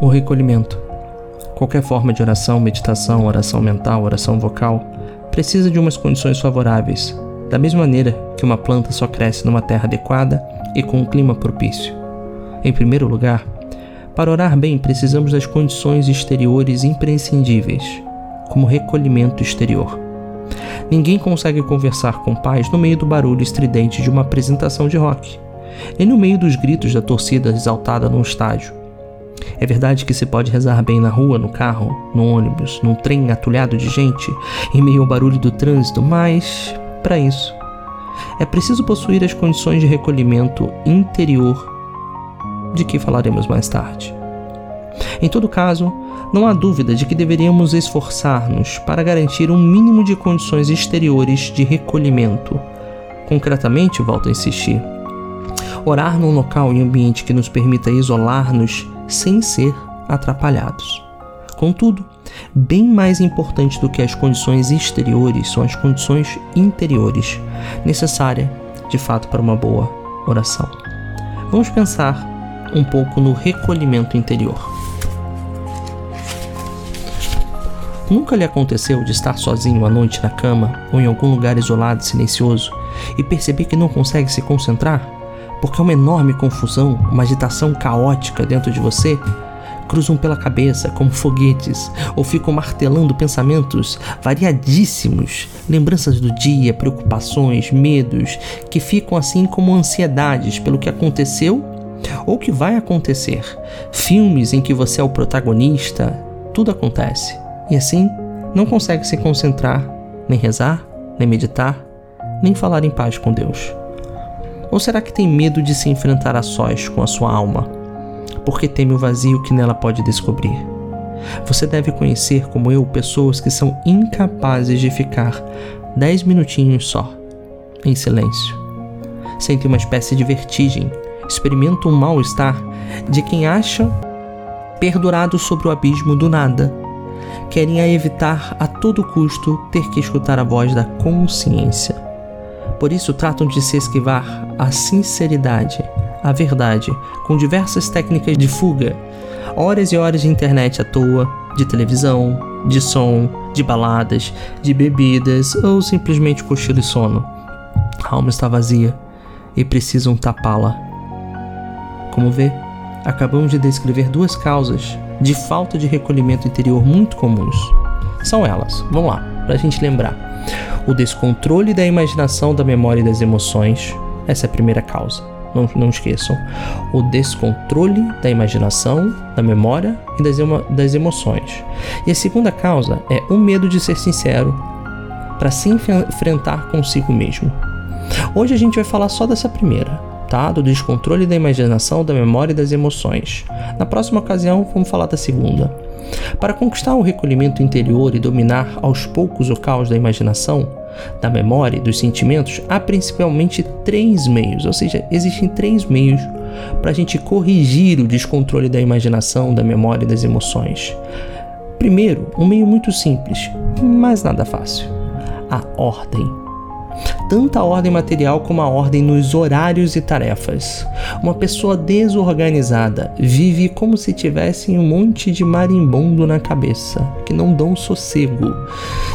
o recolhimento. Qualquer forma de oração, meditação, oração mental, oração vocal, precisa de umas condições favoráveis, da mesma maneira que uma planta só cresce numa terra adequada e com um clima propício. Em primeiro lugar, para orar bem precisamos das condições exteriores imprescindíveis, como recolhimento exterior. Ninguém consegue conversar com paz no meio do barulho estridente de uma apresentação de rock, nem no meio dos gritos da torcida exaltada num estádio. É verdade que se pode rezar bem na rua, no carro, no ônibus, num trem atulhado de gente, em meio ao barulho do trânsito, mas, para isso, é preciso possuir as condições de recolhimento interior de que falaremos mais tarde. Em todo caso, não há dúvida de que deveríamos esforçar-nos para garantir um mínimo de condições exteriores de recolhimento. Concretamente, volto a insistir, orar num local e ambiente que nos permita isolar-nos sem ser atrapalhados. Contudo, bem mais importante do que as condições exteriores são as condições interiores, necessárias de fato para uma boa oração. Vamos pensar um pouco no recolhimento interior. Nunca lhe aconteceu de estar sozinho à noite na cama ou em algum lugar isolado e silencioso e perceber que não consegue se concentrar? Porque uma enorme confusão, uma agitação caótica dentro de você cruzam pela cabeça como foguetes ou ficam martelando pensamentos variadíssimos, lembranças do dia, preocupações, medos, que ficam assim como ansiedades pelo que aconteceu ou que vai acontecer. Filmes em que você é o protagonista, tudo acontece. E assim, não consegue se concentrar, nem rezar, nem meditar, nem falar em paz com Deus. Ou será que tem medo de se enfrentar a sós com a sua alma, porque teme o vazio que nela pode descobrir? Você deve conhecer, como eu, pessoas que são incapazes de ficar dez minutinhos só, em silêncio. Sentem uma espécie de vertigem, experimentam um mal-estar de quem acha perdurado sobre o abismo do nada querem a evitar a todo custo ter que escutar a voz da consciência. Por isso tratam de se esquivar a sinceridade, a verdade, com diversas técnicas de fuga, horas e horas de internet à toa, de televisão, de som, de baladas, de bebidas ou simplesmente cochilo e sono. A alma está vazia e precisam tapá-la. Como vê, acabamos de descrever duas causas de falta de recolhimento interior muito comuns. São elas, vamos lá, para a gente lembrar: o descontrole da imaginação, da memória e das emoções, essa é a primeira causa. Não, não esqueçam. O descontrole da imaginação, da memória e das, emo das emoções. E a segunda causa é o medo de ser sincero para se enfrentar consigo mesmo. Hoje a gente vai falar só dessa primeira, tá? Do descontrole da imaginação, da memória e das emoções. Na próxima ocasião, vamos falar da segunda. Para conquistar o recolhimento interior e dominar aos poucos o caos da imaginação, da memória e dos sentimentos, há principalmente três meios, ou seja, existem três meios para a gente corrigir o descontrole da imaginação, da memória e das emoções. Primeiro, um meio muito simples, mas nada fácil: a ordem tanto a ordem material como a ordem nos horários e tarefas. Uma pessoa desorganizada vive como se tivesse um monte de marimbondo na cabeça, que não dão sossego.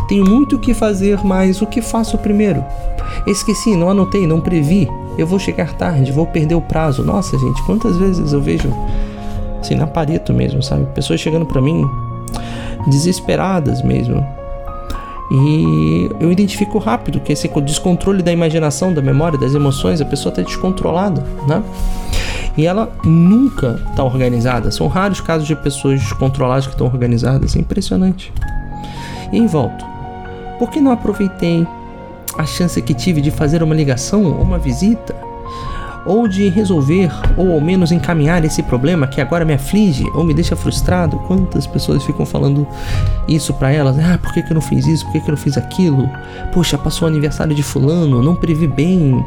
Tenho muito o que fazer, mas o que faço primeiro? Esqueci, não anotei, não previ. Eu vou chegar tarde, vou perder o prazo. Nossa, gente, quantas vezes eu vejo assim na pareto mesmo, sabe? Pessoas chegando para mim desesperadas mesmo e eu identifico rápido que esse descontrole da imaginação, da memória, das emoções, a pessoa está descontrolada, né? E ela nunca está organizada. São raros casos de pessoas descontroladas que estão organizadas. É impressionante. E em volta. Por que não aproveitei a chance que tive de fazer uma ligação ou uma visita? Ou de resolver ou ao menos encaminhar esse problema que agora me aflige ou me deixa frustrado. Quantas pessoas ficam falando isso para elas? Ah, por que, que eu não fiz isso? Por que, que eu não fiz aquilo? Poxa, passou o aniversário de fulano, não previ bem.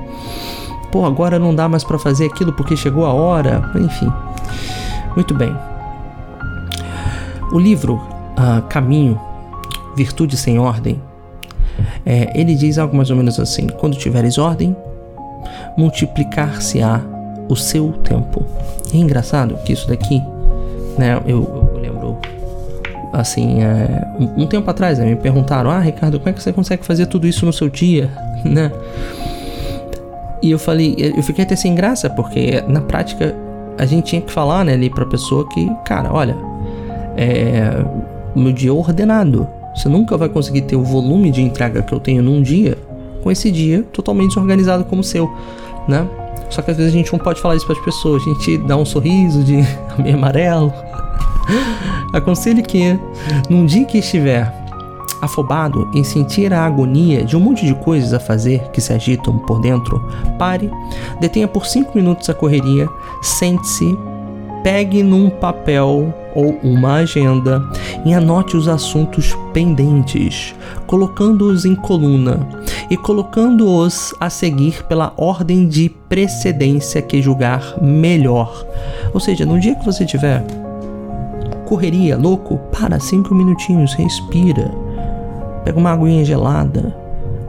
Pô, agora não dá mais para fazer aquilo porque chegou a hora. Enfim. Muito bem. O livro uh, Caminho, Virtude sem Ordem, é, ele diz algo mais ou menos assim: quando tiveres ordem, multiplicar-se-á o seu tempo. É engraçado que isso daqui né? Eu, eu lembro assim, é, um, um, tempo atrás, né, me perguntaram: "Ah, Ricardo, como é que você consegue fazer tudo isso no seu dia?", né? E eu falei, eu fiquei até sem graça, porque na prática a gente tinha que falar, né, ali pra pessoa que, cara, olha, é, meu dia é ordenado. Você nunca vai conseguir ter o volume de entrega que eu tenho num dia com esse dia totalmente desorganizado como o seu, né? Só que às vezes a gente não pode falar isso para as pessoas. A gente dá um sorriso de meio amarelo. Aconselho que, num dia que estiver afobado em sentir a agonia de um monte de coisas a fazer que se agitam por dentro, pare, detenha por cinco minutos a correria, sente-se, pegue num papel ou uma agenda e anote os assuntos pendentes, colocando-os em coluna e colocando-os a seguir pela ordem de precedência que julgar melhor. Ou seja, no dia que você tiver correria, louco, para cinco minutinhos, respira, pega uma aguinha gelada,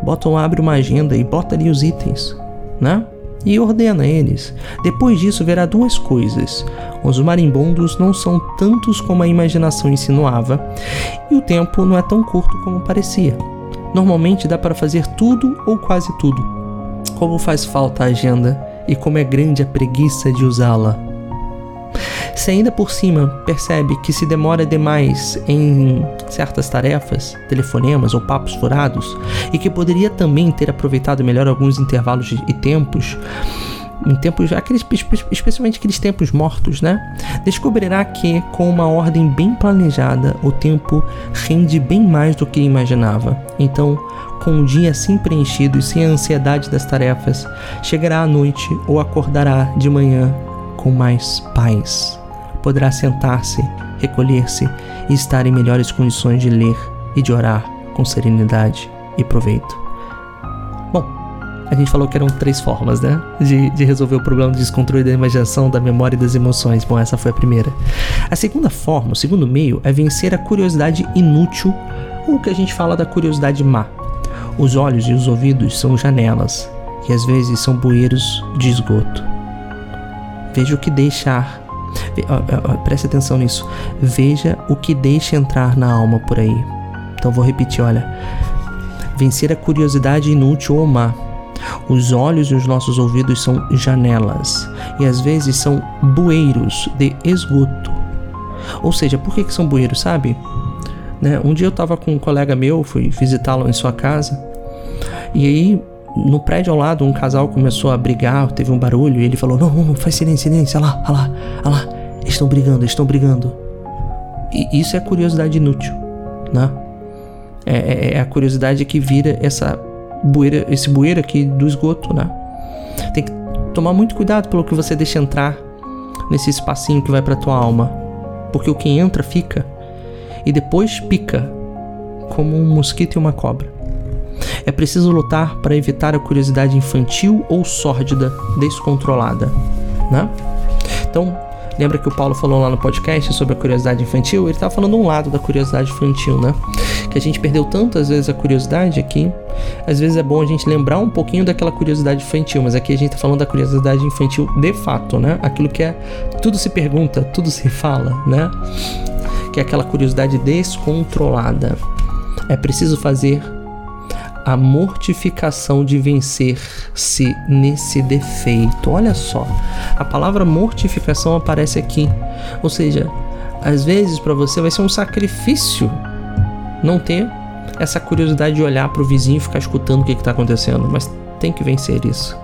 bota, abre uma agenda e bota ali os itens, né? e ordena eles. Depois disso, verá duas coisas: os marimbondos não são tantos como a imaginação insinuava, e o tempo não é tão curto como parecia. Normalmente dá para fazer tudo ou quase tudo. Como faz falta a agenda e como é grande a preguiça de usá-la. Se ainda por cima percebe que se demora demais em certas tarefas, telefonemas ou papos furados, e que poderia também ter aproveitado melhor alguns intervalos e tempos, em tempos, aqueles, especialmente aqueles tempos mortos, né? Descobrirá que, com uma ordem bem planejada, o tempo rende bem mais do que imaginava. Então, com um dia assim preenchido e sem a ansiedade das tarefas, chegará à noite ou acordará de manhã com mais paz poderá sentar-se, recolher-se e estar em melhores condições de ler e de orar com serenidade e proveito. A gente falou que eram três formas, né? De, de resolver o problema do descontrole da imaginação, da memória e das emoções. Bom, essa foi a primeira. A segunda forma, o segundo meio, é vencer a curiosidade inútil, ou o que a gente fala da curiosidade má. Os olhos e os ouvidos são janelas, e às vezes são bueiros de esgoto. Veja o que deixar Preste atenção nisso. Veja o que deixa entrar na alma por aí. Então vou repetir, olha. Vencer a curiosidade inútil ou má. Os olhos e os nossos ouvidos são janelas e às vezes são bueiros de esgoto. Ou seja, por que, que são bueiros, sabe? Né? Um dia eu estava com um colega meu, fui visitá-lo em sua casa, e aí no prédio ao lado um casal começou a brigar, teve um barulho, e ele falou: Não, não, faz silêncio, silêncio, olha lá, olha lá, olha lá, estão brigando, estão brigando. E isso é curiosidade inútil, né? É, é, é a curiosidade que vira essa bueira, esse bueiro aqui do esgoto, né? Tem que tomar muito cuidado pelo que você deixa entrar nesse espacinho que vai para tua alma, porque o que entra fica e depois pica como um mosquito e uma cobra. É preciso lutar para evitar a curiosidade infantil ou sórdida, descontrolada, né? Então, lembra que o Paulo falou lá no podcast sobre a curiosidade infantil? Ele estava falando um lado da curiosidade infantil, né? Que a gente perdeu tantas vezes a curiosidade aqui. Às vezes é bom a gente lembrar um pouquinho daquela curiosidade infantil, mas aqui a gente está falando da curiosidade infantil de fato, né? Aquilo que é tudo se pergunta, tudo se fala, né? Que é aquela curiosidade descontrolada. É preciso fazer a mortificação de vencer-se nesse defeito. Olha só, a palavra mortificação aparece aqui. Ou seja, às vezes para você vai ser um sacrifício não ter essa curiosidade de olhar para o vizinho e ficar escutando o que está acontecendo, mas tem que vencer isso.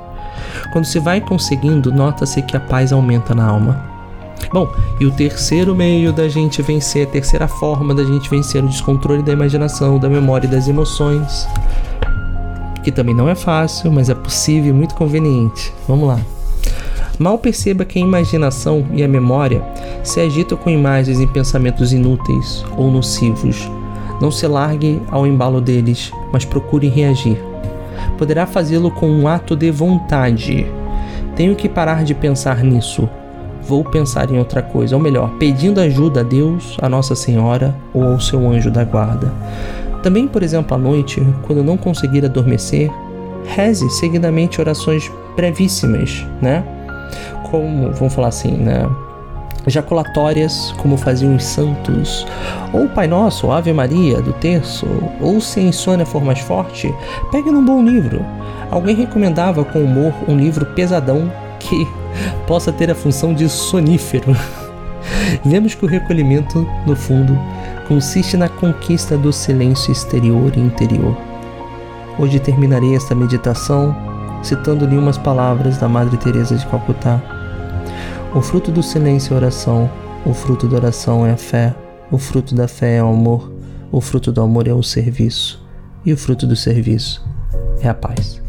Quando se vai conseguindo, nota-se que a paz aumenta na alma. Bom, e o terceiro meio da gente vencer, a terceira forma da gente vencer o descontrole da imaginação, da memória e das emoções que também não é fácil, mas é possível e muito conveniente. Vamos lá. Mal perceba que a imaginação e a memória se agitam com imagens e pensamentos inúteis ou nocivos. Não se largue ao embalo deles, mas procure reagir. Poderá fazê-lo com um ato de vontade. Tenho que parar de pensar nisso. Vou pensar em outra coisa, ou melhor, pedindo ajuda a Deus, a Nossa Senhora ou ao seu anjo da guarda. Também, por exemplo, à noite, quando não conseguir adormecer, reze seguidamente orações brevíssimas, né? Como, vamos falar assim, né? Jaculatórias, como faziam os santos, ou Pai Nosso, ou Ave Maria do terço, ou se a insônia for mais forte, pegue num bom livro. Alguém recomendava com humor um livro pesadão que possa ter a função de sonífero. Vemos que o recolhimento, no fundo, consiste na conquista do silêncio exterior e interior. Hoje terminarei esta meditação citando-lhe umas palavras da Madre Teresa de Calcutá. O fruto do silêncio é oração, o fruto da oração é a fé, o fruto da fé é o amor, o fruto do amor é o serviço, e o fruto do serviço é a paz.